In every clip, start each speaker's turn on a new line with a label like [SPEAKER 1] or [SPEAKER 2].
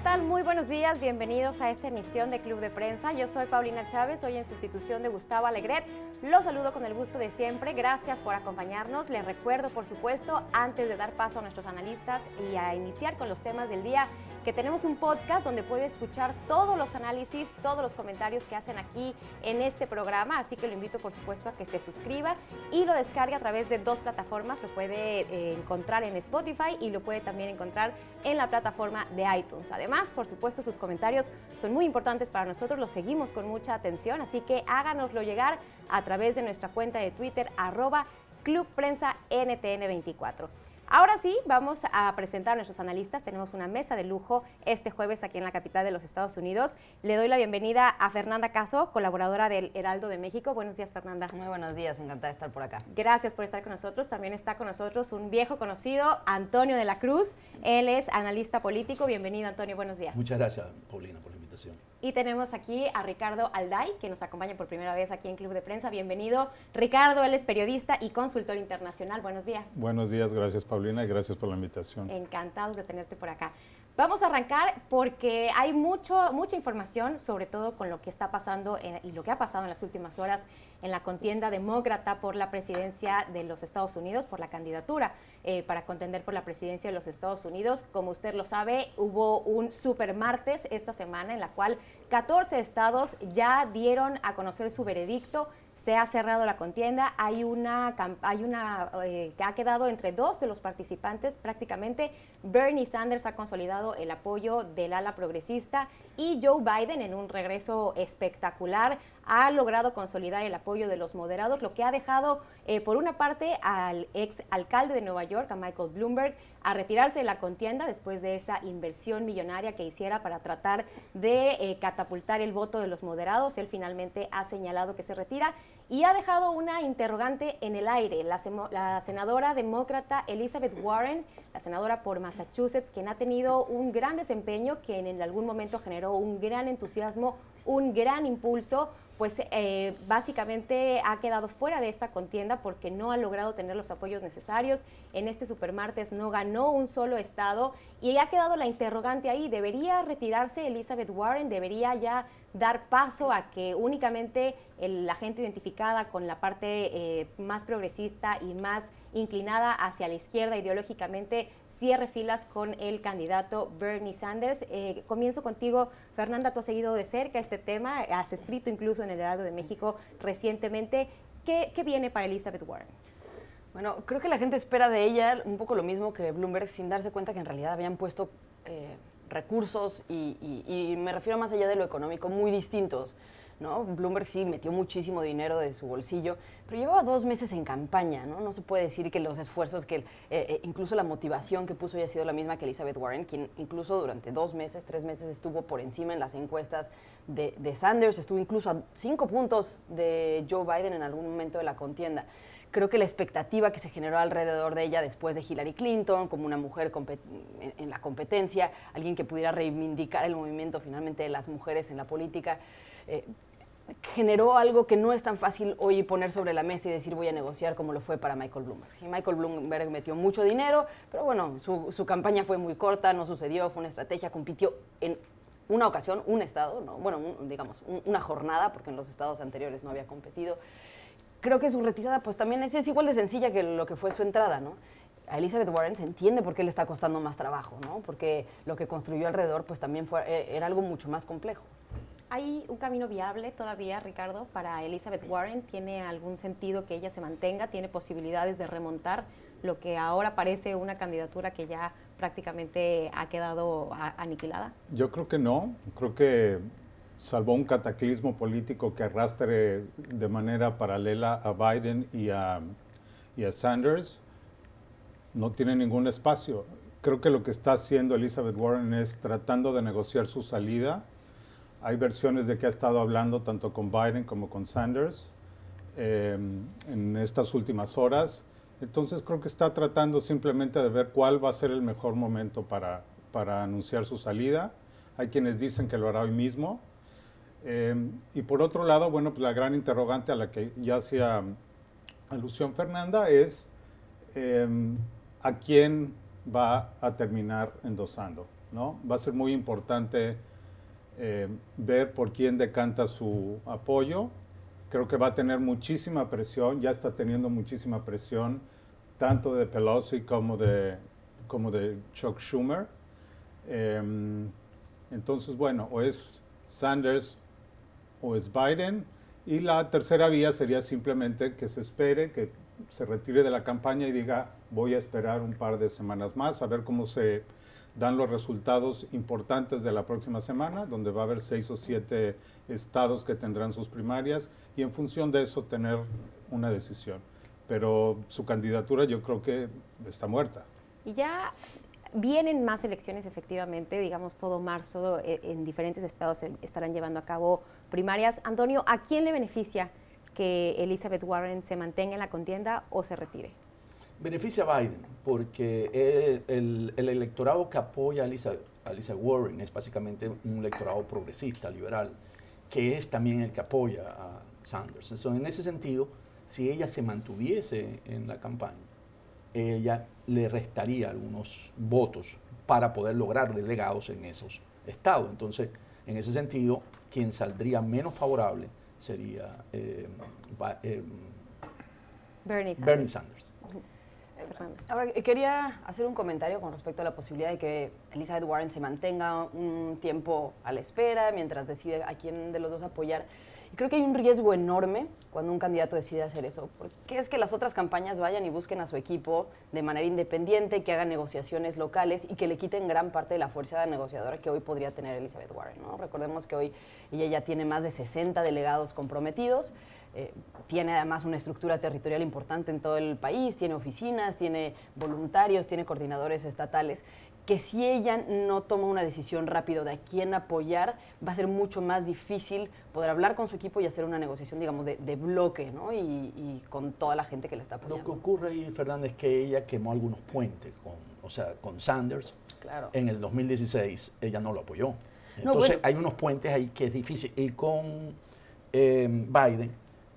[SPEAKER 1] ¿qué tal? Muy buenos días, bienvenidos a esta emisión de Club de Prensa. Yo soy Paulina Chávez, hoy en sustitución de Gustavo Alegret. Los saludo con el gusto de siempre, gracias por acompañarnos. Les recuerdo, por supuesto, antes de dar paso a nuestros analistas y a iniciar con los temas del día, que tenemos un podcast donde puede escuchar todos los análisis, todos los comentarios que hacen aquí en este programa, así que lo invito por supuesto a que se suscriba y lo descargue a través de dos plataformas, lo puede eh, encontrar en Spotify y lo puede también encontrar en la plataforma de iTunes. Además, por supuesto, sus comentarios son muy importantes para nosotros, los seguimos con mucha atención, así que háganoslo llegar a través de nuestra cuenta de Twitter arroba Club Prensa NTN24. Ahora sí, vamos a presentar a nuestros analistas. Tenemos una mesa de lujo este jueves aquí en la capital de los Estados Unidos. Le doy la bienvenida a Fernanda Caso, colaboradora del Heraldo de México. Buenos días, Fernanda.
[SPEAKER 2] Muy buenos días, encantada de estar por acá.
[SPEAKER 1] Gracias por estar con nosotros. También está con nosotros un viejo conocido, Antonio de la Cruz. Él es analista político. Bienvenido, Antonio. Buenos días.
[SPEAKER 3] Muchas gracias, Paulina, por la
[SPEAKER 1] y tenemos aquí a Ricardo Alday, que nos acompaña por primera vez aquí en Club de Prensa. Bienvenido. Ricardo, él es periodista y consultor internacional. Buenos días.
[SPEAKER 4] Buenos días, gracias Paulina y gracias por la invitación.
[SPEAKER 1] Encantados de tenerte por acá. Vamos a arrancar porque hay mucho, mucha información, sobre todo con lo que está pasando y lo que ha pasado en las últimas horas en la contienda demócrata por la presidencia de los Estados Unidos, por la candidatura eh, para contender por la presidencia de los Estados Unidos. Como usted lo sabe, hubo un super martes esta semana en la cual 14 estados ya dieron a conocer su veredicto se ha cerrado la contienda, hay una, hay una eh, que ha quedado entre dos de los participantes prácticamente. Bernie Sanders ha consolidado el apoyo del ala progresista y Joe Biden en un regreso espectacular ha logrado consolidar el apoyo de los moderados, lo que ha dejado eh, por una parte al ex alcalde de Nueva York, a Michael Bloomberg, a retirarse de la contienda después de esa inversión millonaria que hiciera para tratar de eh, catapultar el voto de los moderados. Él finalmente ha señalado que se retira y ha dejado una interrogante en el aire. La, la, senadora demócrata Elizabeth Warren, la senadora por Massachusetts, quien ha tenido un gran desempeño, quien en algún momento generó un gran entusiasmo, un gran impulso pues eh, básicamente ha quedado fuera de esta contienda porque no ha logrado tener los apoyos necesarios. En este supermartes no ganó un solo estado y ha quedado la interrogante ahí. ¿Debería retirarse Elizabeth Warren? ¿Debería ya dar paso a que únicamente la gente identificada con la parte eh, más progresista y más inclinada hacia la izquierda ideológicamente cierre filas con el candidato Bernie Sanders. Eh, comienzo contigo, Fernanda, tú has seguido de cerca este tema, has escrito incluso en el Heraldo de México recientemente. ¿Qué, viene para Elizabeth Warren?
[SPEAKER 2] Bueno, creo que la gente espera de ella un poco lo mismo que Bloomberg, sin darse cuenta que en realidad habían puesto eh, recursos y, y, me refiero más allá de lo económico, muy distintos. ¿No? Bloomberg sí metió muchísimo dinero de su bolsillo, pero llevaba dos meses en campaña, ¿no? Se puede decir que los esfuerzos, que eh, eh, incluso la motivación que puso haya sido la misma que Elizabeth Warren, quien incluso durante dos meses, tres meses estuvo por encima en las encuestas de, Sanders, estuvo incluso a cinco puntos de Joe Biden en algún momento de la contienda creo que la expectativa que se generó alrededor de ella después de Hillary Clinton, como una mujer en, la competencia, alguien que pudiera reivindicar el movimiento finalmente de las mujeres en la política, eh, generó algo que no es tan fácil hoy poner sobre la mesa y decir voy a negociar como lo fue para Michael Bloomberg. Michael Bloomberg metió mucho dinero, pero bueno, su, campaña fue muy corta, no sucedió, fue una estrategia, compitió en una ocasión, un estado, ¿no? bueno, digamos, una jornada, porque en los estados anteriores no había competido. Creo que su retirada pues también es, igual de sencilla que lo que fue su entrada, ¿no? a Elizabeth Warren se entiende por qué le está costando más trabajo, ¿no? Porque lo que construyó alrededor pues también fue, eh, era algo mucho más complejo.
[SPEAKER 1] ¿Hay un camino viable todavía, Ricardo, para Elizabeth Warren? ¿Tiene algún sentido que ella se mantenga? ¿Tiene posibilidades de remontar lo que ahora parece una candidatura que ya prácticamente ha quedado aniquilada?
[SPEAKER 4] Yo creo que no. Creo que salvo un cataclismo político que arrastre de manera paralela a Biden y a, y a Sanders, no tiene ningún espacio. Creo que lo que está haciendo Elizabeth Warren es tratando de negociar su salida hay versiones de que ha estado hablando tanto con Biden como con Sanders em, en estas últimas horas. Entonces creo que está tratando simplemente de ver cuál va a ser el mejor momento para, para anunciar su salida. Hay quienes dicen que lo hará hoy mismo. Em, y por otro lado, bueno, pues la gran interrogante a la que ya hacía alusión Fernanda es em, a quién va a terminar endosando. ¿no? Va a ser muy importante eh, ver por quién decanta su apoyo. Creo que va a tener muchísima presión, ya está teniendo muchísima presión, tanto de Pelosi como de, como de Chuck Schumer. Em, entonces, bueno, o es Sanders o es Biden. Y la tercera vía sería simplemente que se espere, que se retire de la campaña y diga, voy a esperar un par de semanas más a ver cómo se dan los resultados importantes de la próxima semana, donde va a haber seis o siete estados que tendrán sus primarias y en función de eso tener una decisión. Pero su candidatura yo creo que está muerta.
[SPEAKER 1] Y ya vienen más elecciones efectivamente, digamos todo marzo eh, en diferentes estados estarán llevando a cabo primarias. Antonio, ¿a quién le beneficia que Elizabeth Warren se mantenga en la contienda o se retire?
[SPEAKER 3] Beneficia a Biden, porque el, electorado que apoya a Elizabeth, Warren es básicamente un electorado progresista, liberal, que es también el que apoya a Sanders. Entonces, en ese sentido, si ella se mantuviese en la campaña, ella le restaría algunos votos para poder lograr delegados en esos estados. Entonces, en ese sentido, quien saldría menos favorable sería eh, eh, Bernie Sanders.
[SPEAKER 2] Ahora, eh, quería hacer un comentario con respecto a la posibilidad de que Elizabeth Warren se mantenga un tiempo a la espera mientras decide a quién de los dos apoyar. Y creo que hay un riesgo enorme cuando un candidato decide hacer eso, porque es que las otras campañas vayan y busquen a su equipo de manera independiente, que hagan negociaciones locales y que le quiten gran parte de la fuerza negociadora que hoy podría tener Elizabeth Warren. ¿no? Recordemos que hoy ella ya tiene más de 60 delegados comprometidos. Eh, tiene además una estructura territorial importante en todo el país, tiene oficinas, tiene voluntarios, tiene coordinadores estatales, que si ella no toma una decisión rápido de a quién apoyar, va a ser mucho más difícil poder hablar con su equipo y hacer una negociación, digamos, de, bloque, ¿no? Y, con toda la gente que le está apoyando.
[SPEAKER 3] Lo que ocurre ahí, Fernández, es que ella quemó algunos puentes, con, o sea, con Sanders.
[SPEAKER 2] Claro.
[SPEAKER 3] En el 2016 ella no lo apoyó. Entonces hay unos puentes ahí que es difícil. Y con eh, Biden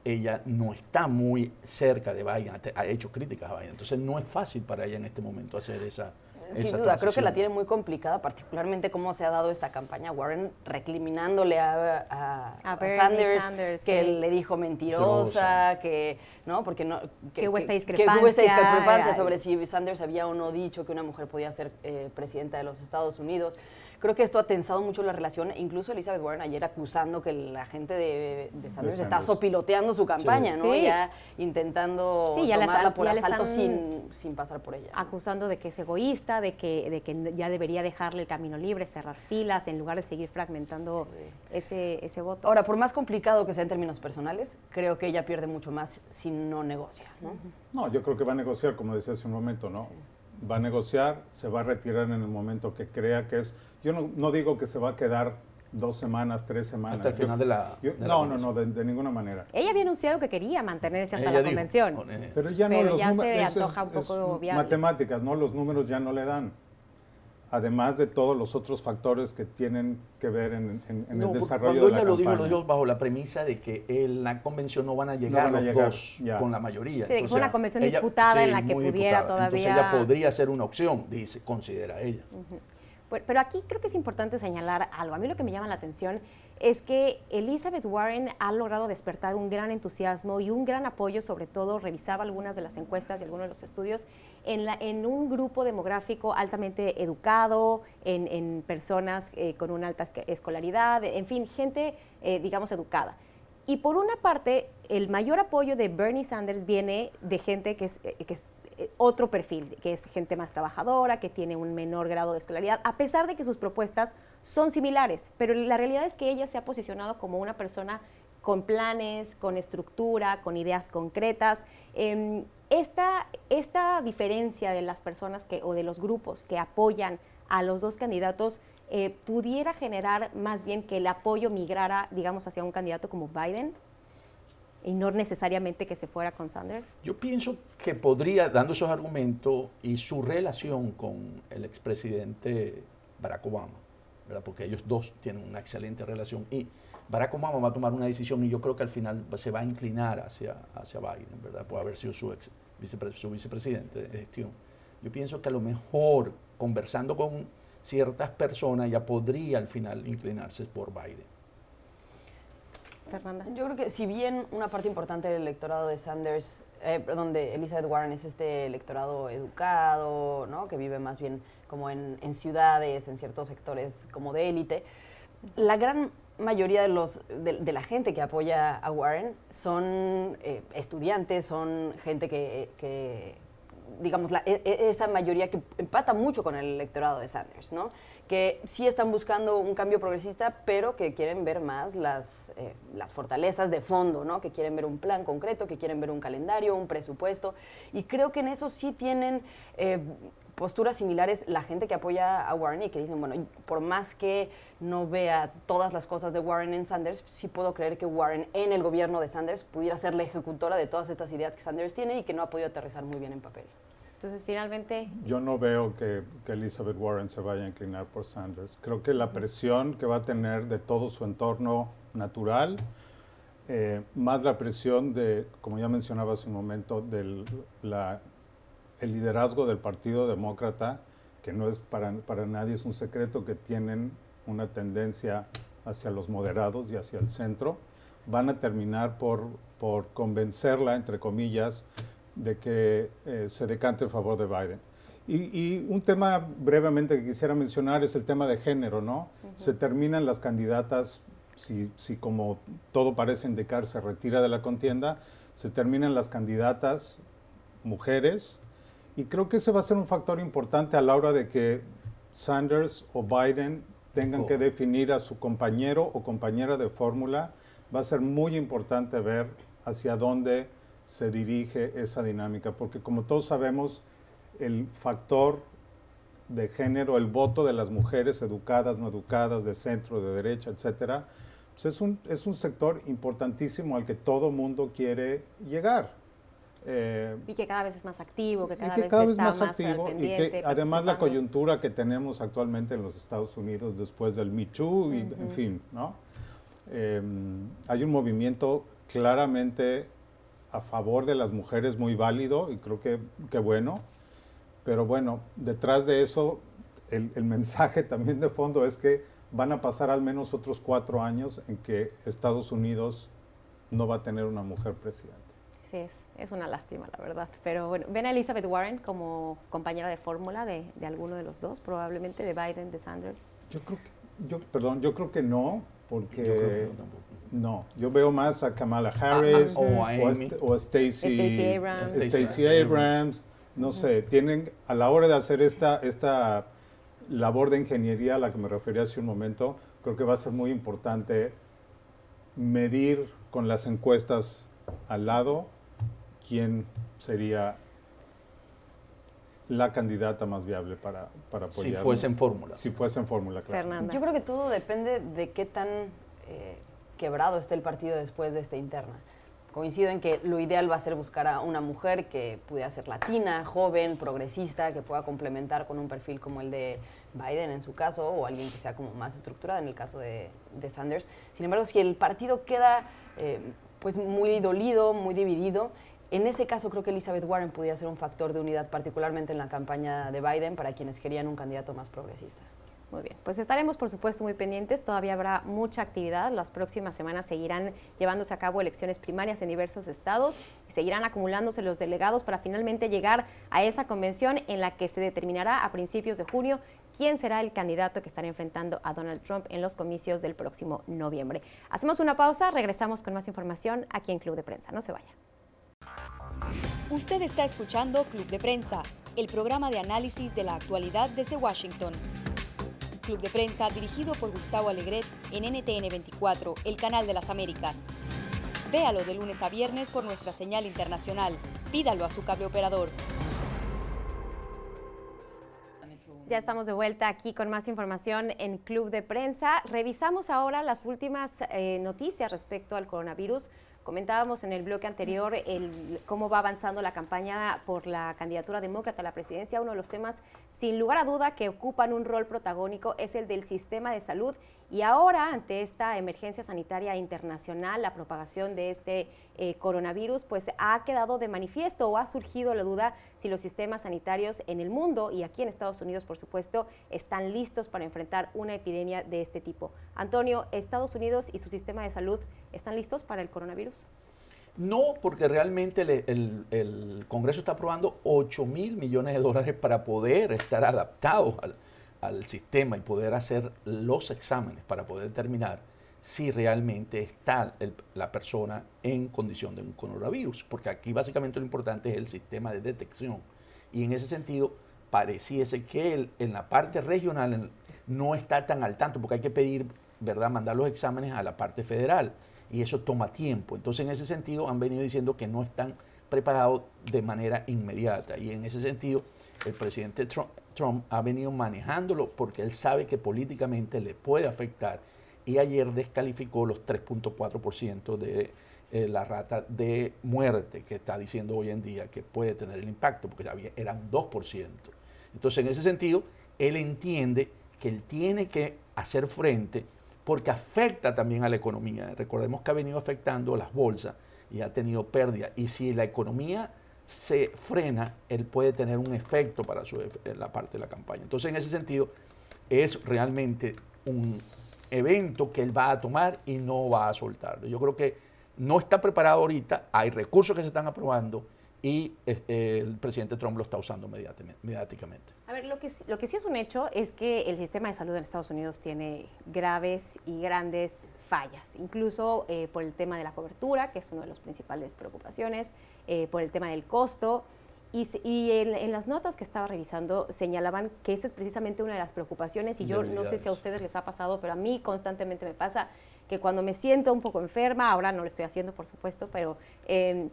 [SPEAKER 3] ella no está muy cerca de Biden, ha hecho críticas a Biden, entonces no es fácil para ella en este momento hacer esa...
[SPEAKER 2] Sin duda, creo que la tiene muy complicada, particularmente cómo se ha dado esta campaña. Warren recriminándole a, Sanders, que le dijo mentirosa, que no, porque no
[SPEAKER 1] que, hubo esta discrepancia,
[SPEAKER 2] que discrepancia sobre si Sanders había o no dicho que una mujer podía ser eh, presidenta de los Estados Unidos. Creo que esto ha tensado mucho la relación. Incluso Elizabeth Warren ayer acusando que la gente de, Sanders está sopiloteando su campaña, ¿no? Ya intentando sí, ya tomarla por asalto sin, sin, pasar por ella.
[SPEAKER 1] Acusando de que es egoísta, de que, de que ya debería dejarle el camino libre, cerrar filas, en lugar de seguir fragmentando ese, ese voto.
[SPEAKER 2] Ahora, por más complicado que sea en términos personales, creo que ella pierde mucho más si no negocia, ¿no?
[SPEAKER 4] No, yo creo que va a negociar, como decía hace un momento, ¿no? Va a negociar, se va a retirar en el momento que crea que es yo no, digo que se va a quedar dos semanas, tres semanas.
[SPEAKER 3] Hasta el final de la.
[SPEAKER 4] no, no, no, de, ninguna manera.
[SPEAKER 1] Ella había anunciado que quería mantenerse hasta la convención.
[SPEAKER 4] pero ya no, los ya se antoja un poco Matemáticas, ¿no? Los números ya no le dan. Además de todos los otros factores que tienen que ver en, el desarrollo
[SPEAKER 3] de la ella lo dijo, lo dijo bajo la premisa de que en la convención no van a llegar los dos con la mayoría.
[SPEAKER 1] Sí, fue una convención disputada en la que pudiera todavía.
[SPEAKER 3] Entonces ella podría ser una opción, dice, considera ella.
[SPEAKER 1] Pero aquí creo que es importante señalar algo. A mí lo que me llama la atención es que Elizabeth Warren ha logrado despertar un gran entusiasmo y un gran apoyo, sobre todo revisaba algunas de las encuestas y algunos de los estudios, en, la, en un grupo demográfico altamente educado, en, personas eh, con una alta escolaridad, en fin, gente, eh, digamos, educada. Y por una parte, el mayor apoyo de Bernie Sanders viene de gente que es, eh, que es eh, otro perfil, que es gente más trabajadora, que tiene un menor grado de escolaridad, a pesar de que sus propuestas son similares, pero la realidad es que ella se ha posicionado como una persona con planes, con estructura, con ideas concretas. Em, esta, esta diferencia de las personas que, o de los grupos que apoyan a los dos candidatos eh, pudiera generar más bien que el apoyo migrara, digamos, hacia un candidato como Biden? y no necesariamente que se fuera con Sanders?
[SPEAKER 3] Yo pienso que podría, dando esos argumentos y su relación con el expresidente Barack Obama, ¿verdad? porque ellos dos tienen una excelente relación y Barack Obama va a tomar una decisión y yo creo que al final se va a inclinar hacia, hacia Biden, ¿verdad? por haber sido su, ex, su vicepresidente de gestión. Yo pienso que a lo mejor conversando con ciertas personas ya podría al final inclinarse por Biden.
[SPEAKER 1] Fernanda.
[SPEAKER 2] Yo creo que si bien una parte importante del electorado de Sanders, eh, perdón, de Elizabeth Warren es este electorado educado, ¿no? que vive más bien como en, en ciudades, en ciertos sectores como de élite, la gran mayoría de, los, de, la gente que apoya a Warren son eh, estudiantes, son gente que, digamos, e, e, esa mayoría que empata mucho con el electorado de Sanders, ¿no? Que sí están buscando un cambio progresista, pero que quieren ver más las, eh, las fortalezas de fondo, ¿no? Que quieren ver un plan concreto, que quieren ver un calendario, un presupuesto. Y creo que en eso sí tienen eh, posturas similares la gente que apoya a Warren y que dicen, bueno, por más que no vea todas las cosas de Warren en Sanders, sí puedo creer que Warren en el gobierno de Sanders pudiera ser la ejecutora de todas estas ideas que Sanders tiene y que no ha podido aterrizar muy bien en papel.
[SPEAKER 1] Entonces, finalmente...
[SPEAKER 4] Yo no veo que, Elizabeth Warren se vaya a inclinar por Sanders. Creo que la presión que va a tener de todo su entorno natural, eh, más la presión de, como ya mencionaba hace un momento, del la el liderazgo del Partido Demócrata, que no es para, para nadie es un secreto que tienen una tendencia hacia los moderados y hacia el centro, van a terminar por, por convencerla, entre comillas, de que eh, se decante en favor de Biden. Y, un tema brevemente que quisiera mencionar es el tema de género, ¿no? Se terminan las candidatas, si, si, como todo parece indicar se retira de la contienda, se terminan las candidatas mujeres y creo que ese va a ser un factor importante a la hora de que Sanders o Biden tengan que definir a su compañero o compañera de fórmula. Va a ser muy importante ver hacia dónde se dirige esa dinámica, porque como todos sabemos, el factor de género, el voto de las mujeres educadas, no educadas, de centro, de derecha, etcétera, pues es, un, es un sector importantísimo al que todo mundo quiere llegar.
[SPEAKER 1] Eh, y que cada vez es más activo, que cada,
[SPEAKER 4] y que cada vez,
[SPEAKER 1] más,
[SPEAKER 4] activo y que además la coyuntura que tenemos actualmente en los Estados Unidos después del Me Too y en fin, ¿no? Em, hay un movimiento claramente a favor de las mujeres muy válido y creo que, que bueno, pero bueno, detrás de eso el, el mensaje también de fondo es que van a pasar al menos otros cuatro años en que Estados Unidos no va a tener una mujer presidenta
[SPEAKER 1] es, es una lástima, la verdad. Pero bueno, ven a Elizabeth Warren como compañera de fórmula de, de, alguno de los dos, probablemente de Biden, de Sanders.
[SPEAKER 4] Yo creo que, yo, perdón, yo creo que no, porque no, yo veo más a Kamala ah, Harris
[SPEAKER 3] o, a
[SPEAKER 4] o, Stacey Abrams. Stacey Abrams. No sé, tienen a la hora de hacer esta, esta labor de ingeniería a la que me refería hace un momento, creo que va a ser muy importante medir con las encuestas al lado quién sería la candidata más viable para, para apoyar.
[SPEAKER 3] Si fuese en fórmula.
[SPEAKER 4] Si fuese en fórmula,
[SPEAKER 2] claro. Yo creo que todo depende de qué tan eh, quebrado esté el partido después de esta interna. Coincido en que lo ideal va a ser buscar a una mujer que pudiera ser latina, joven, progresista, que pueda complementar con un perfil como el de Biden en su caso, o alguien que sea como más estructurada en el caso de, Sanders. Sin embargo, si el partido queda eh, pues muy dolido, muy dividido, en ese caso creo que Elizabeth Warren podía ser un factor de unidad, particularmente en la campaña de Biden, para quienes querían un candidato más progresista.
[SPEAKER 1] Muy bien, pues estaremos por supuesto muy pendientes, todavía habrá mucha actividad, las próximas semanas seguirán llevándose a cabo elecciones primarias en diversos estados y seguirán acumulándose los delegados para finalmente llegar a esa convención en la que se determinará a principios de junio quién será el candidato que estará enfrentando a Donald Trump en los comicios del próximo noviembre. Hacemos una pausa, regresamos con más información aquí en Club de Prensa, no se vaya.
[SPEAKER 5] Usted está escuchando Club de Prensa, el programa de análisis de la actualidad desde Washington. Club de Prensa dirigido por Gustavo Alegret en NTN 24, el canal de las Américas. Véalo de lunes a viernes por nuestra señal internacional. Pídalo a su cable operador.
[SPEAKER 1] Ya estamos de vuelta aquí con más información en Club de Prensa. Revisamos ahora las últimas eh, noticias respecto al coronavirus. Comentábamos en el bloque anterior el, cómo va avanzando la campaña por la candidatura demócrata a la presidencia. Uno de los temas sin lugar a duda que ocupan un rol protagónico es el del sistema de salud y ahora ante esta emergencia sanitaria internacional, la propagación de este eh, coronavirus, pues ha quedado de manifiesto o ha surgido la duda si los sistemas sanitarios en el mundo y aquí en Estados Unidos, por supuesto, están listos para enfrentar una epidemia de este tipo. Antonio, ¿Estados Unidos y su sistema de salud están listos para el coronavirus?
[SPEAKER 3] No, porque realmente el, Congreso está aprobando 8 mil millones de dólares para poder estar adaptados al, sistema y poder hacer los exámenes para poder determinar si realmente está la persona en condición de un coronavirus. Porque aquí básicamente lo importante es el sistema de detección. Y en ese sentido, pareciese que en la parte regional no está tan al tanto, porque hay que pedir, ¿verdad?, mandar los exámenes a la parte federal y eso toma tiempo. Entonces, en ese sentido, han venido diciendo que no están preparados de manera inmediata. Y en ese sentido, el presidente Trump, ha venido manejándolo porque él sabe que políticamente le puede afectar. Y ayer descalificó los 3.4% de eh, la rata de muerte que está diciendo hoy en día que puede tener el impacto, porque había, eran 2%. Entonces, en ese sentido, él entiende que él tiene que hacer frente porque afecta también a la economía. Recordemos que ha venido afectando las bolsas y ha tenido pérdida. Y si la economía se frena, él puede tener un efecto para su, la parte de la campaña. Entonces, en ese sentido, es realmente un evento que él va a tomar y no va a soltarlo. Yo creo que no está preparado ahorita, hay recursos que se están aprobando y eh, el presidente Trump lo está usando mediáticamente.
[SPEAKER 1] A ver, lo que, lo que sí es un hecho es que el sistema de salud en Estados Unidos tiene graves y grandes fallas, incluso eh, por el tema de la cobertura, que es una de las principales preocupaciones, eh, por el tema del costo. Y, y en, las notas que estaba revisando señalaban que esa es precisamente una de las preocupaciones y yo no sé si a ustedes les ha pasado, pero a mí constantemente me pasa que cuando me siento un poco enferma, ahora no lo estoy haciendo por supuesto, pero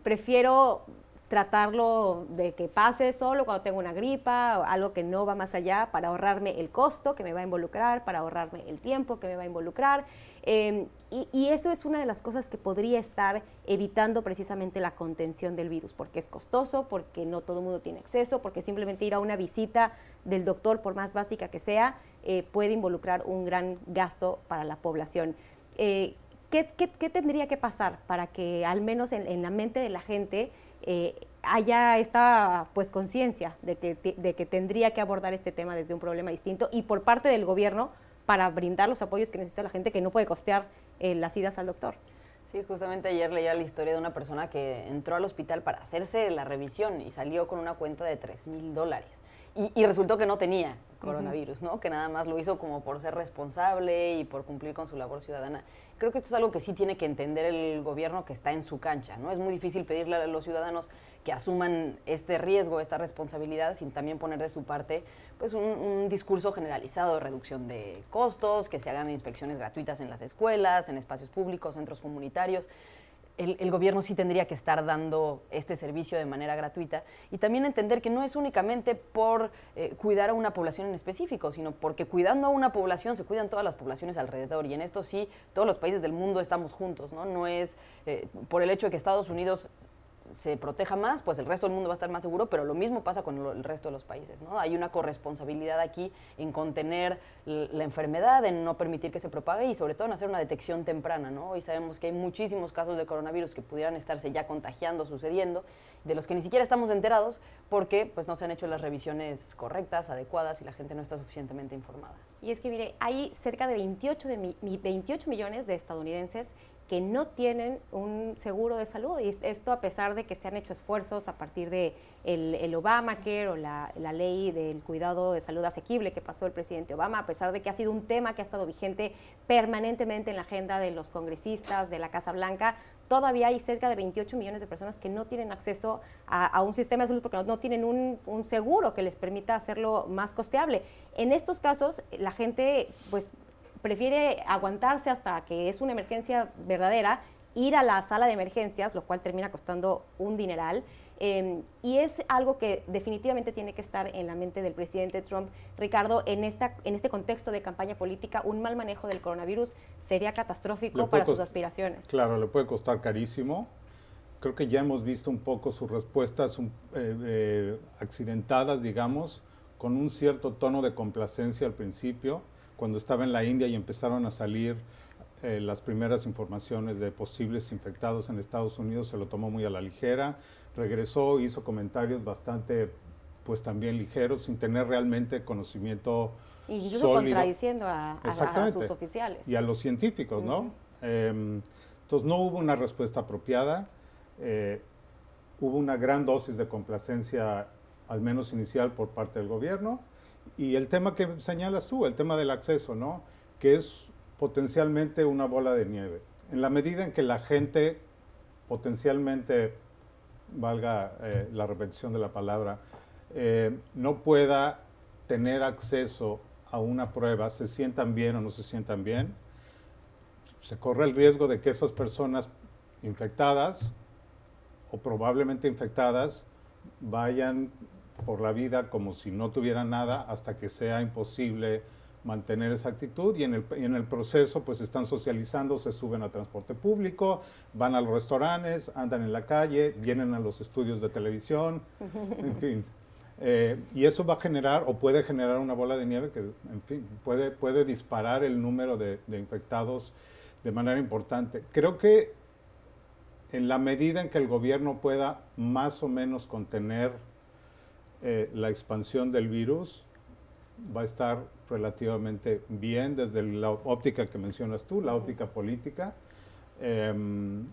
[SPEAKER 1] prefiero tratarlo de que pase solo cuando tengo una gripa o algo que no va más allá para ahorrarme el costo que me va a involucrar, para ahorrarme el tiempo que me va a involucrar. Em, y, eso es una de las cosas que podría estar evitando precisamente la contención del virus, porque es costoso, porque no todo el mundo tiene acceso, porque simplemente ir a una visita del doctor, por más básica que sea, eh, puede involucrar un gran gasto para la población. Eh, ¿qué, tendría que pasar para que al menos en la mente de la gente eh, haya esta pues conciencia de que, de que tendría que abordar este tema desde un problema distinto y por parte del gobierno para brindar los apoyos que necesita la gente que no puede costear eh, las idas al doctor.
[SPEAKER 2] Sí, justamente ayer leía la historia de una persona que entró al hospital para hacerse la revisión y salió con una cuenta de 3 mil dólares. Y, resultó que no tenía coronavirus, ¿no? Que nada más lo hizo como por ser responsable y por cumplir con su labor ciudadana. Creo que esto es algo que sí tiene que entender el gobierno que está en su cancha, ¿no? Es muy difícil pedirle a los ciudadanos que asuman este riesgo, esta responsabilidad, sin también poner de su parte pues un, un, discurso generalizado de reducción de costos, que se hagan inspecciones gratuitas en las escuelas, en espacios públicos, centros comunitarios el, gobierno sí tendría que estar dando este servicio de manera gratuita y también entender que no es únicamente por eh, cuidar a una población en específico, sino porque cuidando a una población se cuidan todas las poblaciones alrededor y en esto sí todos los países del mundo estamos juntos, ¿no? No es eh, por el hecho de que Estados Unidos se proteja más, pues el resto del mundo va a estar más seguro, pero lo mismo pasa con el resto de los países. ¿no? Hay una corresponsabilidad aquí en contener la enfermedad, en no permitir que se propague y sobre todo en hacer una detección temprana. ¿no? Hoy sabemos que hay muchísimos casos de coronavirus que pudieran estarse ya contagiando, sucediendo, de los que ni siquiera estamos enterados porque pues, no se han hecho las revisiones correctas, adecuadas y la gente no está suficientemente informada.
[SPEAKER 1] Y es que, mire, hay cerca de 28, de 28 millones de estadounidenses que no tienen un seguro de salud. Y esto a pesar de que se han hecho esfuerzos a partir de el, Obamacare o la, ley del cuidado de salud asequible que pasó el presidente Obama, a pesar de que ha sido un tema que ha estado vigente permanentemente en la agenda de los congresistas, de la Casa Blanca, todavía hay cerca de 28 millones de personas que no tienen acceso a, un sistema de salud porque no, tienen un, un, seguro que les permita hacerlo más costeable. En estos casos, la gente pues prefiere aguantarse hasta que es una emergencia verdadera, ir a la sala de emergencias, lo cual termina costando un dineral. Em, y es algo que definitivamente tiene que estar en la mente del presidente Trump. Ricardo, en, esta, en este contexto de campaña política, un mal manejo del coronavirus sería catastrófico para sus aspiraciones.
[SPEAKER 4] Claro, le puede costar carísimo. Creo que ya hemos visto un poco sus respuestas eh, eh, accidentadas, digamos, con un cierto tono de complacencia al principio, cuando estaba en la India y empezaron a salir eh, las primeras informaciones de posibles infectados en Estados Unidos, se lo tomó muy a la ligera, regresó, hizo comentarios bastante, pues también ligeros, sin tener realmente conocimiento
[SPEAKER 1] Incluso contradiciendo a, sus oficiales.
[SPEAKER 4] Y a los científicos, ¿no? Em, entonces no hubo una respuesta apropiada, eh, hubo una gran dosis de complacencia, al menos inicial, por parte del gobierno. Y el tema que señalas tú, el tema del acceso, ¿no? Que es potencialmente una bola de nieve. En la medida en que la gente potencialmente, valga eh, la repetición de la palabra, eh, no pueda tener acceso a una prueba, se sientan bien o no se sientan bien, se corre el riesgo de que esas personas infectadas o probablemente infectadas vayan por la vida como si no tuvieran nada hasta que sea imposible mantener esa actitud y en el, en el proceso pues están socializando, se suben a transporte público, van a los restaurantes, andan en la calle, vienen a los estudios de televisión, en fin. Eh, y eso va a generar o puede generar una bola de nieve que, en fin, puede, puede disparar el número de, de infectados de manera importante. Creo que en la medida en que el gobierno pueda más o menos contener eh, la expansión del virus, va a estar relativamente bien desde la óptica que mencionas tú, la óptica política. Em,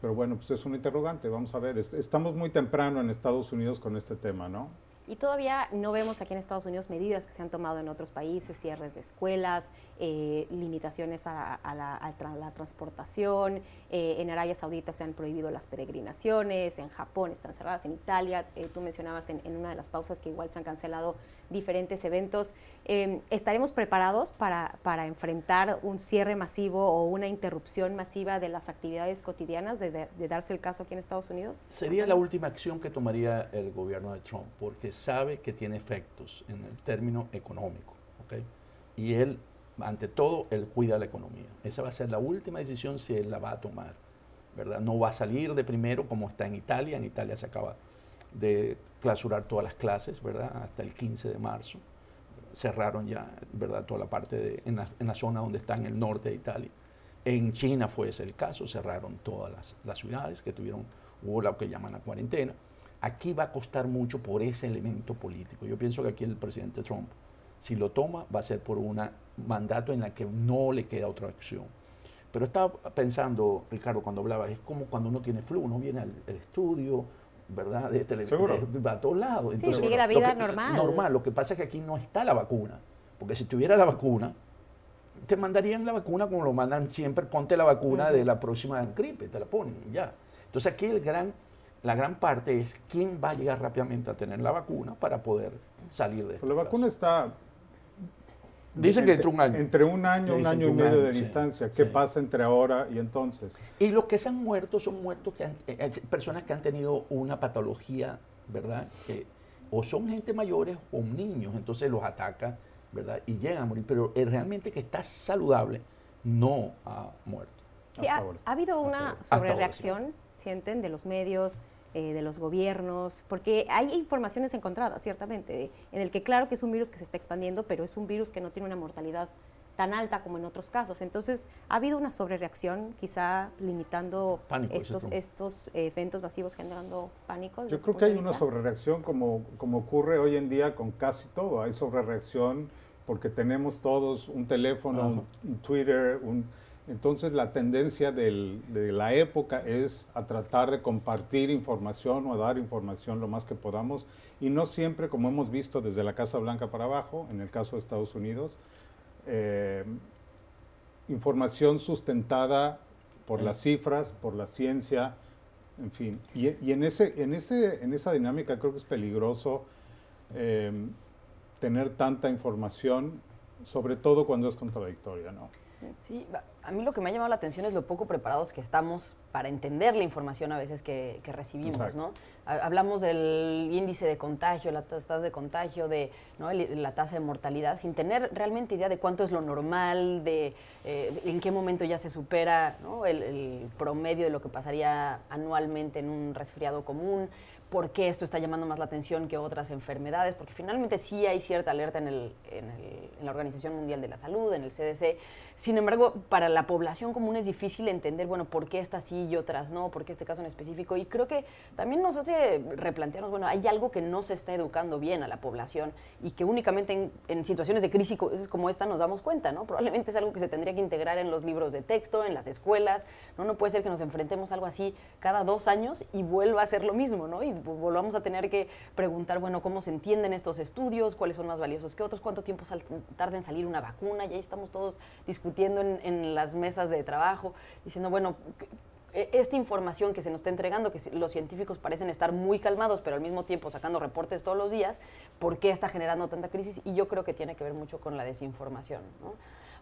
[SPEAKER 4] pero bueno, pues es un interrogante, vamos a ver. Estamos muy temprano en Estados Unidos con este tema, ¿no?
[SPEAKER 1] Y todavía no vemos aquí en Estados Unidos medidas que se han tomado en otros países, cierres de escuelas, eh, limitaciones a, la, transportación. Eh, en Arabia Saudita se han prohibido las peregrinaciones, en Japón están cerradas, en Italia, eh, tú mencionabas en, en, una de las pausas que igual se han cancelado diferentes eventos. Em, ¿Estaremos preparados para, para, enfrentar un cierre masivo o una interrupción masiva de las actividades cotidianas de, darse el caso aquí en Estados Unidos?
[SPEAKER 3] Sería la última acción que tomaría el gobierno de Trump, porque sabe que tiene efectos en el término económico. ¿okay? Y él, ante todo, él cuida la economía. Esa va a ser la última decisión si él la va a tomar. ¿verdad? No va a salir de primero como está en Italia. En Italia se acaba de clausurar todas las clases, ¿verdad? Hasta el 15 de marzo. Cerraron ya, ¿verdad? Toda la parte de, en, la, zona donde está en el norte de Italia. En China fue ese el caso, cerraron todas las, las ciudades que tuvieron, hubo lo que llaman la cuarentena. Aquí va a costar mucho por ese elemento político. Yo pienso que aquí el presidente Trump, si lo toma, va a ser por un mandato en la que no le queda otra acción. Pero estaba pensando, Ricardo, cuando hablaba, es como cuando uno tiene flu, uno viene al estudio, ¿verdad? De televisión, va a todos lados.
[SPEAKER 1] sí, sigue la vida normal.
[SPEAKER 3] Normal, lo que pasa es que aquí no está la vacuna, porque si tuviera la vacuna, te mandarían la vacuna como lo mandan siempre, ponte la vacuna de la próxima gripe, te la ponen, ya. Entonces aquí el gran, la gran parte es quién va a llegar rápidamente a tener la vacuna para poder salir de esto.
[SPEAKER 4] La vacuna está
[SPEAKER 3] Dicen que entre un año.
[SPEAKER 4] Entre un año, un año y medio de distancia. ¿Qué pasa entre ahora y entonces?
[SPEAKER 3] Y los que se han muerto son muertos que eh, personas que han tenido una patología, ¿verdad? Que o son gente mayores o niños, entonces los ataca, ¿verdad? Y llegan a morir. Pero realmente que está saludable no ha muerto.
[SPEAKER 1] ha, habido una sobrereacción, sienten, de los medios, eh, de los gobiernos, porque hay informaciones encontradas, ciertamente, en el que claro que es un virus que se está expandiendo, pero es un virus que no tiene una mortalidad tan alta como en otros casos. Entonces, ha habido una sobrereacción, quizá limitando estos, estos eventos masivos generando pánico.
[SPEAKER 4] Yo creo que hay una sobrereacción como, como ocurre hoy en día con casi todo. Hay sobrereacción porque tenemos todos un teléfono, un Twitter, un entonces la tendencia de la época es a tratar de compartir información o a dar información lo más que podamos y no siempre, como hemos visto desde la Casa Blanca para abajo, en el caso de Estados Unidos, eh, información sustentada por las cifras, por la ciencia, en fin. Y, en, ese, en, ese, en esa dinámica creo que es peligroso eh, tener tanta información, sobre todo cuando es contradictoria, ¿no?
[SPEAKER 2] Sí, a mí lo que me ha llamado la atención es lo poco preparados que estamos para entender la información a veces que, recibimos, ¿no? Hablamos del índice de contagio, las tasas de contagio, de la tasa de mortalidad, sin tener realmente idea de cuánto es lo normal, de eh, en qué momento ya se supera el, el promedio de lo que pasaría anualmente en un resfriado común por qué esto está llamando más la atención que otras enfermedades, porque finalmente sí hay cierta alerta en, el, en, la Organización Mundial de la Salud, en el CDC. Sin embargo, para la población común es difícil entender, bueno, por qué esta sí y otras no, por qué este caso en específico. Y creo que también nos hace replantearnos, bueno, hay algo que no se está educando bien a la población y que únicamente en, situaciones de crisis como esta nos damos cuenta, ¿no? Probablemente es algo que se tendría que integrar en los libros de texto, en las escuelas, ¿no? No puede ser que nos enfrentemos a algo así cada dos años y vuelva a ser lo mismo, ¿no? Volvamos a tener que preguntar, bueno, cómo se entienden estos estudios, cuáles son más valiosos que otros, cuánto tiempo tarda en salir una vacuna, y ahí estamos todos discutiendo en, las mesas de trabajo, diciendo, bueno, e, esta información que se nos está entregando, que los científicos parecen estar muy calmados, pero al mismo tiempo sacando reportes todos los días, ¿por qué está generando tanta crisis? Y yo creo que tiene que ver mucho con la desinformación.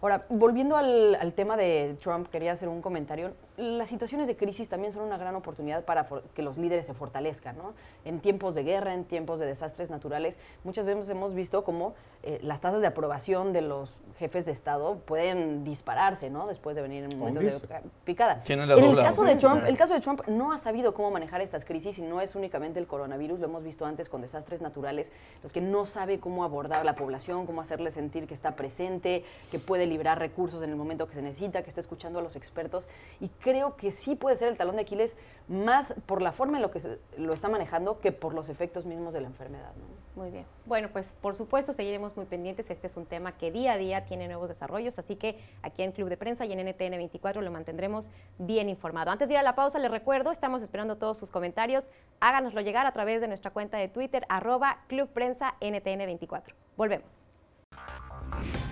[SPEAKER 2] Ahora, volviendo al, tema de Trump, quería hacer un comentario. Las situaciones de crisis también son una gran oportunidad para que los líderes se fortalezcan, ¿no? En tiempos de guerra, en tiempos de desastres naturales, muchas veces hemos visto cómo eh, las tasas de aprobación de los jefes de Estado pueden dispararse, ¿no? Después de venir en momentos de picada.
[SPEAKER 3] en
[SPEAKER 2] el caso de Trump, el caso de Trump no ha sabido cómo manejar estas crisis y no es únicamente el coronavirus, lo hemos visto antes con desastres naturales, los que no sabe cómo abordar a la población, cómo hacerle sentir que está presente, que puede liberar recursos en el momento que se necesita, que está escuchando a los expertos. Y creo que sí puede ser el talón de Aquiles más por la forma en lo que lo está manejando que por los efectos mismos de la enfermedad.
[SPEAKER 1] Muy bien. Bueno, pues por supuesto seguiremos muy pendientes. Este es un tema que día a día tiene nuevos desarrollos, así que aquí en Club de Prensa y en NTN 24 lo mantendremos bien informado. Antes de ir a la pausa, les recuerdo, estamos esperando todos sus comentarios. Háganoslo llegar a través de nuestra cuenta de Twitter, arroba Club Prensa NTN 24. Volvemos.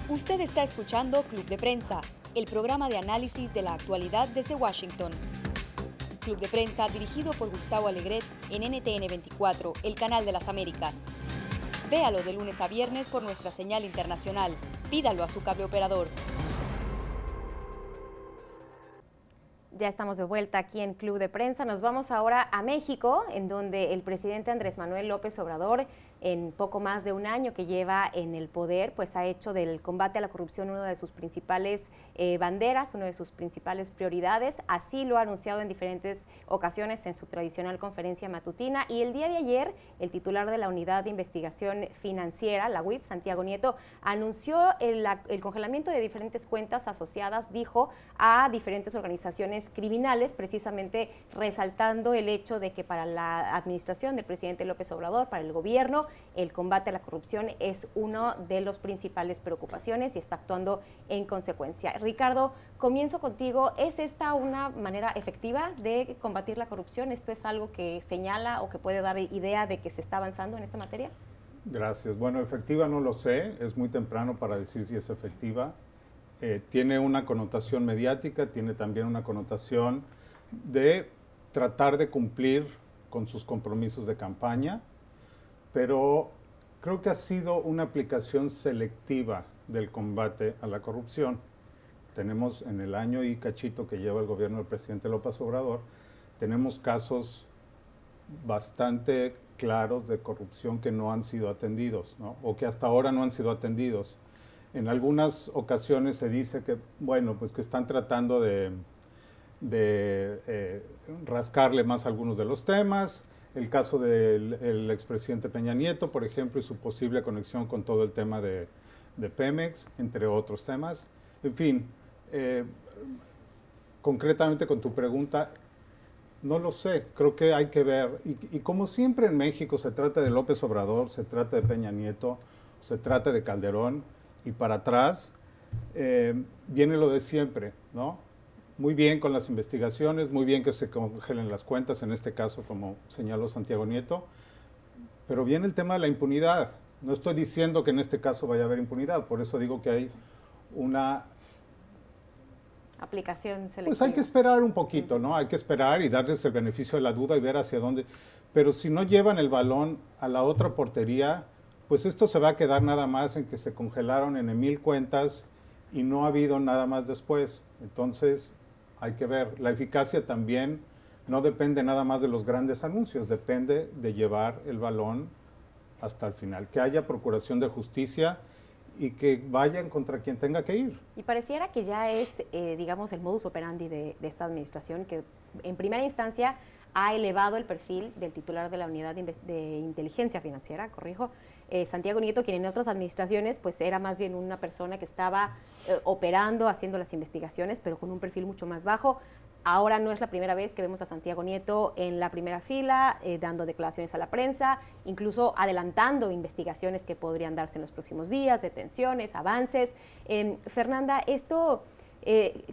[SPEAKER 5] Usted está escuchando Club de Prensa, el programa de análisis de la actualidad desde Washington. Club de Prensa dirigido por Gustavo Alegret en NTN 24, el canal de las Américas. Véalo de lunes a viernes por nuestra señal internacional. Pídalo a su cable operador.
[SPEAKER 1] Ya estamos de vuelta aquí en Club de Prensa. Nos vamos ahora a México, en donde el presidente Andrés Manuel López Obrador en poco más de un año que lleva en el poder, pues ha hecho del combate a la corrupción una de sus principales eh, banderas, una de sus principales prioridades. Así lo ha anunciado en diferentes ocasiones en su tradicional conferencia matutina. Y el día de ayer, el titular de la Unidad de Investigación Financiera, la UIF, Santiago Nieto, anunció el, el congelamiento de diferentes cuentas asociadas, dijo, a diferentes organizaciones criminales, precisamente resaltando el hecho de que para la administración del presidente López Obrador, para el gobierno, el combate a la corrupción es una de las principales preocupaciones y está actuando en consecuencia. Ricardo, comienzo contigo. ¿Es esta una manera efectiva de combatir la corrupción? ¿Esto es algo que señala o que puede dar idea de que se está avanzando en esta materia?
[SPEAKER 4] Gracias. Bueno, efectiva no lo sé, es muy temprano para decir si es efectiva. Eh, tiene una connotación mediática, tiene también una connotación de tratar de cumplir con sus compromisos de campaña pero creo que ha sido una aplicación selectiva del combate a la corrupción. Tenemos en el año y cachito que lleva el gobierno del presidente López Obrador, tenemos casos bastante claros de corrupción que no han sido atendidos, o que hasta ahora no han sido atendidos. En algunas ocasiones se dice que, bueno, pues que están tratando de, eh, rascarle más algunos de los temas, el caso del expresidente Peña Nieto, por ejemplo, y su posible conexión con todo el tema de, Pemex, entre otros temas. En fin, eh, concretamente con tu pregunta, no lo sé, creo que hay que ver. Y, como siempre en México se trata de López Obrador, se trata de Peña Nieto, se trata de Calderón, y para atrás eh, viene lo de siempre, ¿no? Muy bien con las investigaciones, muy bien que se congelen las cuentas, en este caso, como señaló Santiago Nieto, pero viene el tema de la impunidad. No estoy diciendo que en este caso vaya a haber impunidad, por eso digo que hay una...
[SPEAKER 1] Aplicación selectiva.
[SPEAKER 4] Pues hay que esperar un poquito, ¿no? Hay que esperar y darles el beneficio de la duda y ver hacia dónde... Pero si no llevan el balón a la otra portería, pues esto se va a quedar nada más en que se congelaron en mil cuentas y no ha habido nada más después. Entonces, hay que ver. La eficacia también no depende nada más de los grandes anuncios, depende de llevar el balón hasta el final. Que haya procuración de justicia y que vayan contra quien tenga que ir.
[SPEAKER 1] Y pareciera que ya es, eh, digamos, el modus operandi de, esta administración, que en primera instancia ha elevado el perfil del titular de la unidad de, inteligencia financiera, corrijo, eh, Santiago Nieto, quien en otras administraciones pues era más bien una persona que estaba eh, operando, haciendo las investigaciones, pero con un perfil mucho más bajo. Ahora no es la primera vez que vemos a Santiago Nieto en la primera fila, eh, dando declaraciones a la prensa, incluso adelantando investigaciones que podrían darse en los próximos días, detenciones, avances. Em, Fernanda, esto, ¿qué,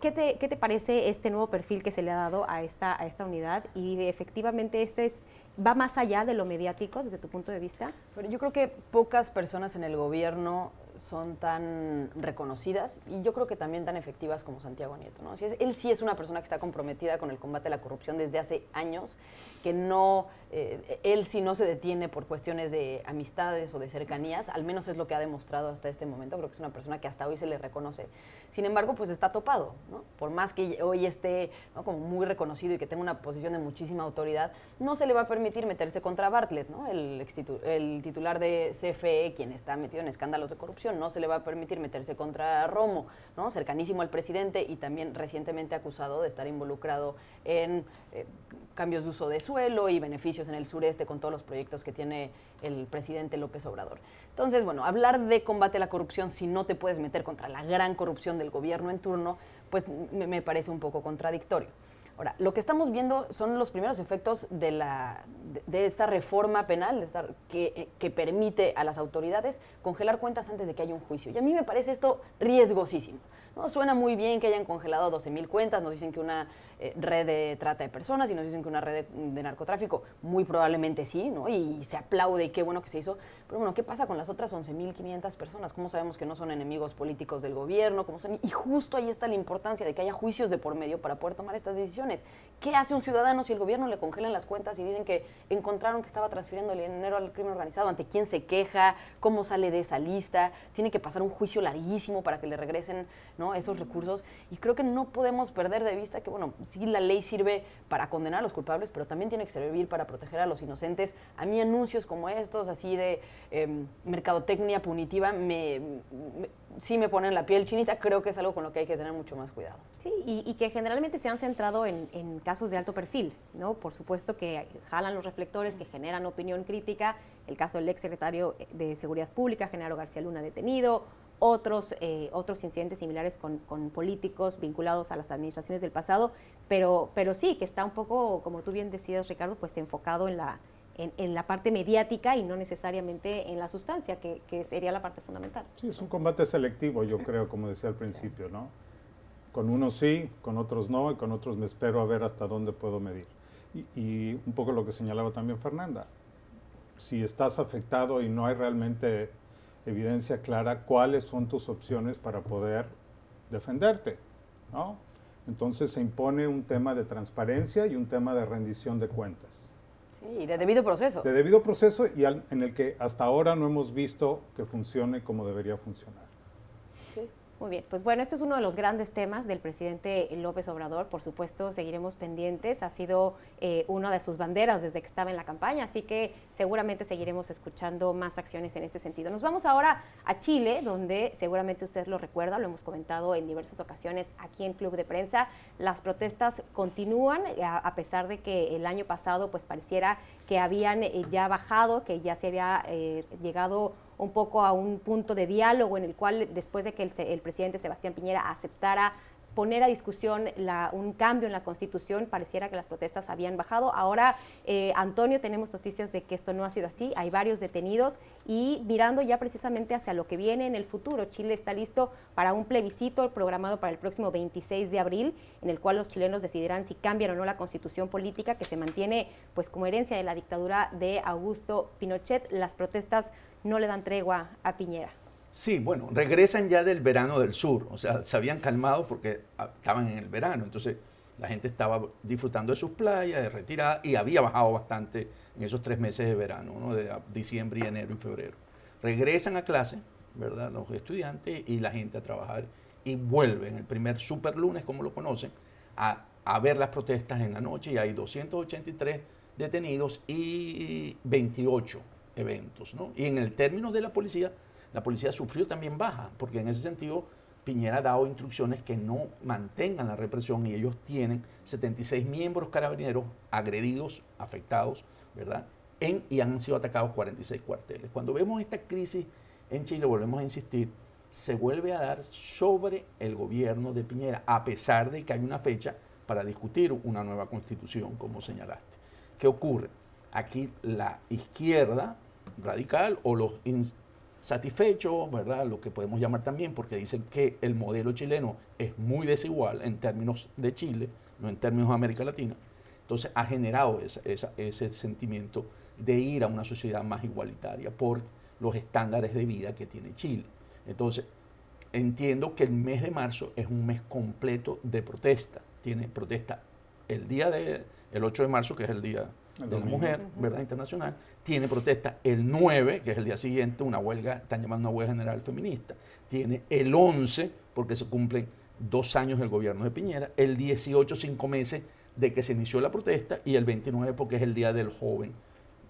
[SPEAKER 1] te, te, parece este nuevo perfil que se le ha dado a esta, a esta unidad? Y efectivamente este es, va más allá de lo mediático desde tu punto de vista.
[SPEAKER 2] Pero yo creo que pocas personas en el gobierno son tan reconocidas y yo creo que también tan efectivas como Santiago Nieto. ¿no? él sí es una persona que está comprometida con el combate a la corrupción desde hace años, que no, eh, él sí no se detiene por cuestiones de amistades o de cercanías, al menos es lo que ha demostrado hasta este momento, creo que es una persona que hasta hoy se le reconoce. Sin embargo, pues está topado, ¿no? por más que hoy esté como muy reconocido y que tenga una posición de muchísima autoridad, no se le va a permitir meterse contra Bartlett, ¿no? el, el titular de CFE, quien está metido en escándalos de corrupción no se le va a permitir meterse contra Romo, ¿no? cercanísimo al presidente y también recientemente acusado de estar involucrado en eh, cambios de uso de suelo y beneficios en el sureste con todos los proyectos que tiene el presidente López Obrador. Entonces, bueno, hablar de combate a la corrupción si no te puedes meter contra la gran corrupción del gobierno en turno, pues me parece un poco contradictorio. Ahora, lo que estamos viendo son los primeros efectos de, la, de, esta reforma penal que, que, permite a las autoridades congelar cuentas antes de que haya un juicio. Y a mí me parece esto riesgosísimo. ¿No? Suena muy bien que hayan congelado 12 mil cuentas, nos dicen que una eh, red de trata de personas y nos dicen que una red de, narcotráfico, muy probablemente sí, ¿no? Y se aplaude y qué bueno que se hizo. Pero bueno, ¿qué pasa con las otras 11.500 personas? ¿Cómo sabemos que no son enemigos políticos del gobierno? ¿Cómo son? Y justo ahí está la importancia de que haya juicios de por medio para poder tomar estas decisiones. ¿Qué hace un ciudadano si el gobierno le congelan las cuentas y dicen que encontraron que estaba transfiriendo el dinero al crimen organizado? ¿Ante quién se queja? ¿Cómo sale de esa lista? Tiene que pasar un juicio larguísimo para que le regresen. Esos recursos. Y creo que no podemos perder de vista que, bueno, sí la ley sirve para condenar a los culpables, pero también tiene que servir para proteger a los inocentes. A mí anuncios como estos, así de em, mercadotecnia punitiva, me, sí me ponen la piel chinita. Creo que es algo con lo que hay que tener mucho más cuidado.
[SPEAKER 1] Sí, y, que generalmente se han centrado en, en, casos de alto perfil, ¿no? Por supuesto que jalan los reflectores, que generan opinión crítica. El caso del ex secretario de Seguridad Pública, Genaro García Luna, detenido otros, eh, otros incidentes similares con, políticos vinculados a las administraciones del pasado, pero, pero sí, que está un poco, como tú bien decías, Ricardo, pues enfocado en la, en, la parte mediática y no necesariamente en la sustancia, que, sería la parte fundamental.
[SPEAKER 4] Sí, es un combate selectivo, yo creo, como decía al principio, ¿no? Con unos sí, con otros no, y con otros me espero a ver hasta dónde puedo medir. Y, y un poco lo que señalaba también Fernanda, si estás afectado y no hay realmente evidencia clara cuáles son tus opciones para poder defenderte. ¿no? Entonces se impone un tema de transparencia y un tema de rendición de cuentas.
[SPEAKER 2] Sí, y de debido proceso.
[SPEAKER 4] De debido proceso y en el que hasta ahora no hemos visto que funcione como debería funcionar.
[SPEAKER 1] Muy bien, pues bueno, este es uno de los grandes temas del presidente López Obrador. Por supuesto, seguiremos pendientes. Ha sido eh, una de sus banderas desde que estaba en la campaña, así que seguramente seguiremos escuchando más acciones en este sentido. Nos vamos ahora a Chile, donde seguramente usted lo recuerda, lo hemos comentado en diversas ocasiones aquí en Club de Prensa. Las protestas continúan, a, pesar de que el año pasado pues pareciera que habían eh, ya bajado, que ya se había eh, llegado un poco a un punto de diálogo en el cual después de que el, presidente Sebastián Piñera aceptara poner a discusión un cambio en la Constitución, pareciera que las protestas habían bajado. Ahora, eh, Antonio, tenemos noticias de que esto no ha sido así, hay varios detenidos y mirando ya precisamente hacia lo que viene en el futuro, Chile está listo para un plebiscito programado para el próximo 26 de abril, en el cual los chilenos decidirán si cambian o no la Constitución política que se mantiene pues como herencia de la dictadura de Augusto Pinochet. Las protestas no le dan tregua a Piñera.
[SPEAKER 3] Sí, bueno, regresan ya del verano del sur, o sea, se habían calmado porque ah, estaban en el verano, entonces la gente estaba disfrutando de sus playas, de retirada, y había bajado bastante en esos tres meses de verano, ¿no? de diciembre y enero y febrero. Regresan a clase, ¿verdad? Los estudiantes y la gente a trabajar y vuelven el primer super lunes, como lo conocen, a, a ver las protestas en la noche y hay 283 detenidos y 28 eventos. ¿no? Y en el término de la policía, la policía sufrió también baja, porque en ese sentido Piñera ha dado instrucciones que no mantengan la represión y ellos tienen 76 miembros carabineros agredidos, afectados, ¿verdad? En, y han sido atacados 46 cuarteles. Cuando vemos esta crisis en Chile, volvemos a insistir, se vuelve a dar sobre el gobierno de Piñera, a pesar de que hay una fecha para discutir una nueva constitución, como señalaste. ¿Qué ocurre? Aquí la izquierda radical o los insatisfechos, ¿verdad? Lo que podemos llamar también, porque dicen que el modelo chileno es muy desigual en términos de Chile, no en términos de América Latina. Entonces ha generado ese sentimiento de ir a una sociedad más igualitaria por los estándares de vida que tiene Chile. Entonces, entiendo que el mes de marzo es un mes completo de protesta. Tiene protesta el día del 8 de marzo, que es el Día de la Mujer, ¿verdad? Internacional. Tiene protesta el 9, que es el día siguiente, una huelga, están llamando una huelga general feminista. Tiene el 11, porque se cumplen dos años del gobierno de Piñera. El 18, cinco meses de que se inició la protesta. Y el 29, porque es el Día del Joven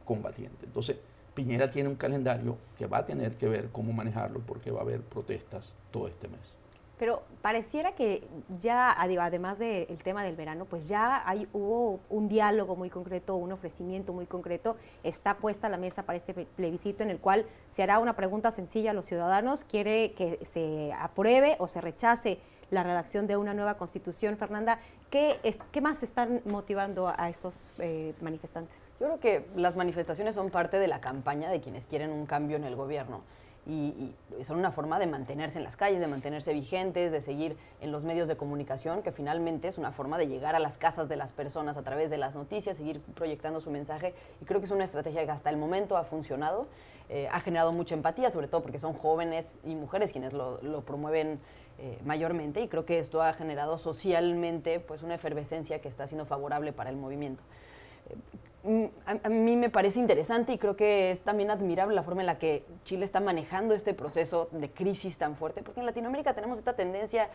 [SPEAKER 3] Combatiente. Entonces, Piñera tiene un calendario que va a tener que ver cómo manejarlo porque va a haber protestas todo este mes.
[SPEAKER 1] Pero pareciera que ya, además del tema del verano, pues ya hay, hubo un diálogo muy concreto, un ofrecimiento muy concreto, está puesta la mesa para este plebiscito en el cual se hará una pregunta sencilla a los ciudadanos, quiere que se apruebe o se rechace la redacción de una nueva constitución. Fernanda, ¿qué, qué más están motivando a estos eh, manifestantes?
[SPEAKER 2] Yo creo que las manifestaciones son parte de la campaña de quienes quieren un cambio en el gobierno. Y, son una forma de mantenerse en las calles, de mantenerse vigentes, de seguir en los medios de comunicación, que finalmente es una forma de llegar a las casas de las personas a través de las noticias, seguir proyectando su mensaje. Y creo que es una estrategia que hasta el momento ha funcionado, eh, ha generado mucha empatía, sobre todo porque son jóvenes y mujeres quienes lo, promueven eh, mayormente y creo que esto ha generado socialmente pues una efervescencia que está siendo favorable para el movimiento. A, mí me parece interesante y creo que es también admirable la forma en la que Chile está manejando este proceso de crisis tan fuerte, porque en Latinoamérica tenemos esta tendencia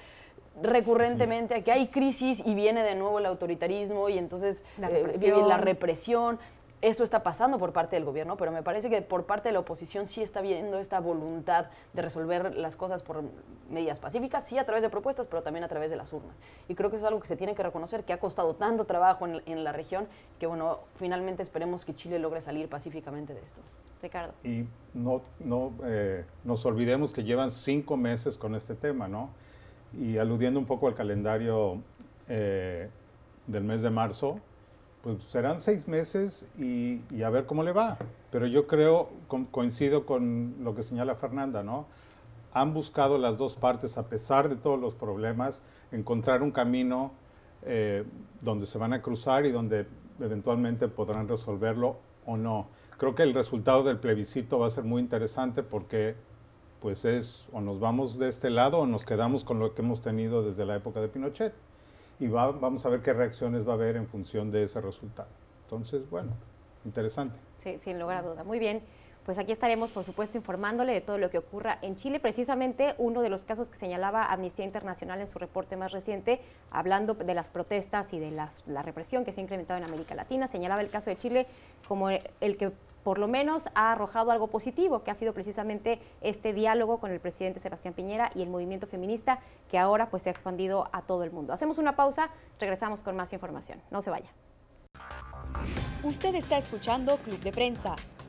[SPEAKER 2] recurrentemente a que hay crisis y viene de nuevo el autoritarismo y entonces la eh, represión eso está pasando por parte del gobierno, pero me parece que por parte de la oposición sí está viendo esta voluntad de resolver las cosas por medidas pacíficas, sí a través de propuestas, pero también a través de las urnas. Y creo que eso es algo que se tiene que reconocer, que ha costado tanto trabajo en, la región, que bueno, finalmente esperemos que Chile logre salir pacíficamente de esto.
[SPEAKER 1] Ricardo.
[SPEAKER 4] Y no, no eh, nos olvidemos que llevan cinco meses con este tema, ¿no? Y aludiendo un poco al calendario eh, del mes de marzo, pues serán seis meses y, a ver cómo le va. Pero yo creo, coincido con lo que señala Fernanda, ¿no? Han buscado las dos partes, a pesar de todos los problemas, encontrar un camino eh, donde se van a cruzar y donde eventualmente podrán resolverlo o no. Creo que el resultado del plebiscito va a ser muy interesante porque pues es o nos vamos de este lado o nos quedamos con lo que hemos tenido desde la época de Pinochet y vamos a ver qué reacciones va a haber en función de ese resultado. Entonces, bueno, interesante.
[SPEAKER 1] Sí, sin lugar a duda. Muy bien. Pues aquí estaremos, por supuesto, informándole de todo lo que ocurra en Chile. Precisamente uno de los casos que señalaba Amnistía Internacional en su reporte más reciente, hablando de las protestas y de la represión que se ha incrementado en América Latina, señalaba el caso de Chile como el que por lo menos ha arrojado algo positivo, que ha sido precisamente este diálogo con el presidente Sebastián Piñera y el movimiento feminista, que ahora pues se ha expandido a todo el mundo. Hacemos una pausa, regresamos con más información. No se vaya.
[SPEAKER 5] Usted está escuchando Club de Prensa,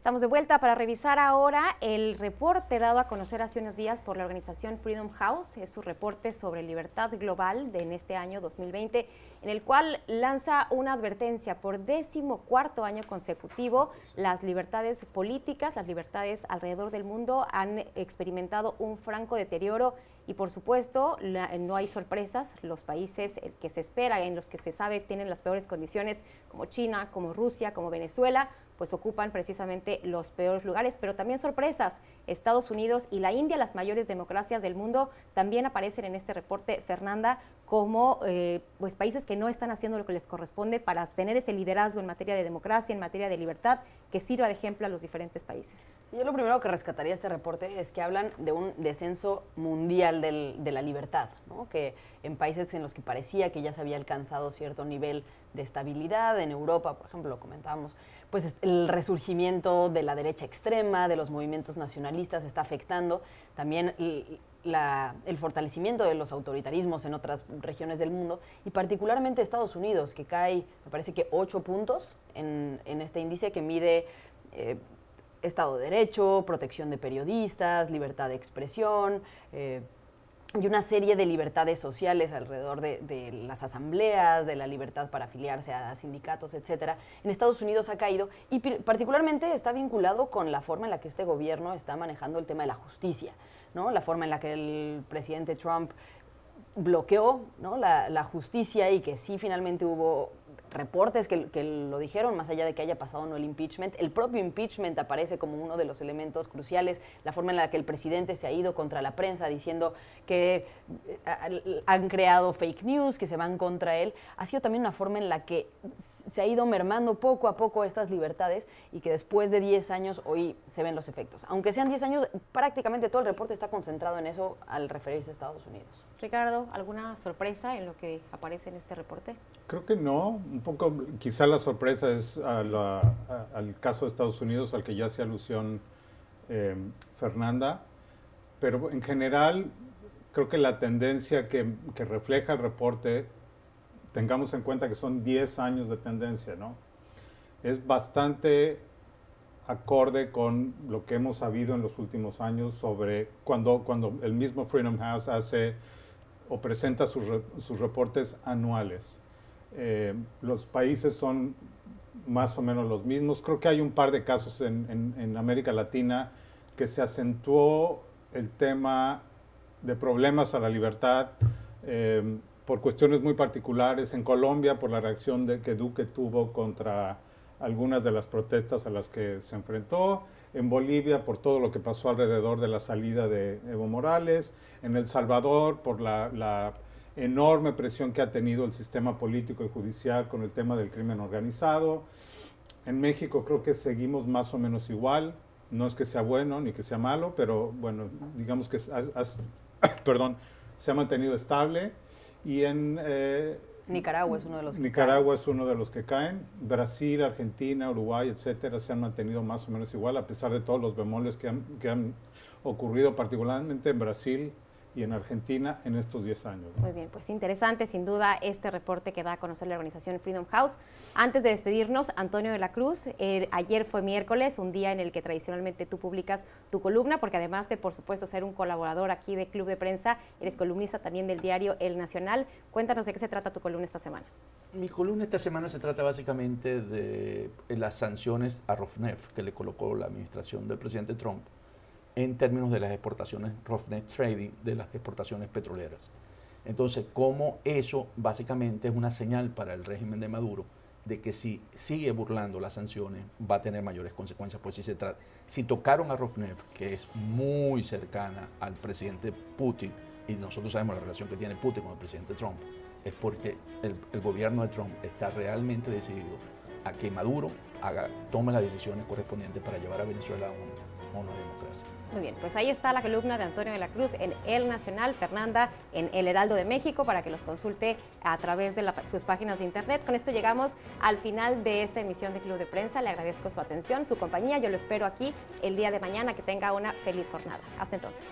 [SPEAKER 1] Estamos de vuelta para revisar ahora el reporte dado a conocer hace unos días por la organización Freedom House. Es su reporte sobre libertad global de en este año 2020, en el cual lanza una advertencia por décimo cuarto año consecutivo. Las libertades políticas, las libertades alrededor del mundo han experimentado un franco deterioro y por supuesto no hay sorpresas. Los países que se espera, en los que se sabe tienen las peores condiciones, como China, como Rusia, como Venezuela, pues ocupan precisamente los peores lugares, pero también sorpresas. Estados Unidos y la India, las mayores democracias del mundo, también aparecen en este reporte, Fernanda, como eh, pues países que no están haciendo lo que les corresponde para tener ese liderazgo en materia de democracia, en materia de libertad, que sirva de ejemplo a los diferentes países.
[SPEAKER 2] Yo lo primero que rescataría este reporte es que hablan de un descenso mundial de la libertad, que en países en los que parecía que ya se había alcanzado cierto nivel de estabilidad, en Europa, por ejemplo, lo comentábamos, pues el resurgimiento de la derecha extrema, de los movimientos nacionalistas está afectando. También el fortalecimiento de los autoritarismos en otras regiones del mundo y particularmente Estados Unidos, que cae, me parece que ocho puntos en, este índice que mide eh, Estado de Derecho, protección de periodistas, libertad de expresión. Eh, y una serie de libertades sociales alrededor de, las asambleas, de la libertad para afiliarse a sindicatos, etcétera, en Estados Unidos ha caído y particularmente está vinculado con la forma en la que este gobierno está manejando el tema de la justicia. ¿no? La forma en la que el presidente Trump bloqueó la, justicia y que sí finalmente hubo reportes que, lo dijeron, más allá de que haya pasado no el impeachment. El propio impeachment aparece como uno de los elementos cruciales, la forma en la que el presidente se ha ido contra la prensa diciendo que eh, han creado fake news, que se van contra él, ha sido también una forma en la que se ha ido mermando poco a poco estas libertades y que después de 10 años hoy se ven los efectos. Aunque sean 10 años, prácticamente todo el reporte está concentrado en eso al referirse a Estados Unidos.
[SPEAKER 1] Ricardo, ¿alguna sorpresa en lo que aparece en este reporte?
[SPEAKER 4] Creo que no. Un poco, quizá la sorpresa es al caso de Estados Unidos, al que ya hace alusión eh, Fernanda. Pero en general, creo que la tendencia que, que, refleja el reporte, tengamos en cuenta que son 10 años de tendencia, ¿no? Es bastante acorde con lo que hemos sabido en los últimos años sobre cuando, cuando el mismo Freedom House hace o presenta sus, sus reportes anuales. Eh, los países son más o menos los mismos. Creo que hay un par de casos en, en, América Latina que se acentuó el tema de problemas a la libertad eh, por cuestiones muy particulares. En Colombia, por la reacción de, que Duque tuvo contra algunas de las protestas a las que se enfrentó, en Bolivia por todo lo que pasó alrededor de la salida de Evo Morales, en El Salvador por la, enorme presión que ha tenido el sistema político y judicial con el tema del crimen organizado. En México creo que seguimos más o menos igual, no es que sea bueno ni que sea malo, pero bueno, digamos que perdón, se ha mantenido estable. Y en,
[SPEAKER 2] eh, Nicaragua es uno de los
[SPEAKER 4] que Nicaragua es uno de los que caen. Brasil, Argentina, Uruguay, etcétera, se han mantenido más o menos igual, a pesar de todos los bemoles que han, que han ocurrido, particularmente en Brasil y en Argentina en estos 10 años.
[SPEAKER 1] Muy bien, pues interesante sin duda este reporte que da a conocer la organización Freedom House. Antes de despedirnos, Antonio de la Cruz, eh, ayer fue miércoles, un día en el que tradicionalmente tú publicas tu columna, porque además de, por supuesto, ser un colaborador aquí de Club de Prensa, eres columnista también del diario El Nacional. Cuéntanos de qué se trata tu columna esta semana.
[SPEAKER 3] Mi columna esta semana se trata básicamente de las sanciones a Rofnef que le colocó la administración del presidente Trump en términos de las exportaciones, Rofnet Trading, de las exportaciones petroleras. Entonces, cómo eso básicamente es una señal para el régimen de Maduro de que si sigue burlando las sanciones va a tener mayores consecuencias. Pues si, se trata, si tocaron a Rofnev, que es muy cercana al presidente Putin, y nosotros sabemos la relación que tiene Putin con el presidente Trump, es porque el, gobierno de Trump está realmente decidido a que Maduro haga, tome las decisiones correspondientes para llevar a Venezuela a un, una democracia.
[SPEAKER 1] Muy bien, pues ahí está la columna de Antonio de la Cruz en El Nacional, Fernanda en El Heraldo de México para que los consulte a través de sus páginas de internet. Con esto llegamos al final de esta emisión de Club de Prensa. Le agradezco su atención, su compañía. Yo lo espero aquí el día de mañana. Que tenga una feliz jornada. Hasta entonces.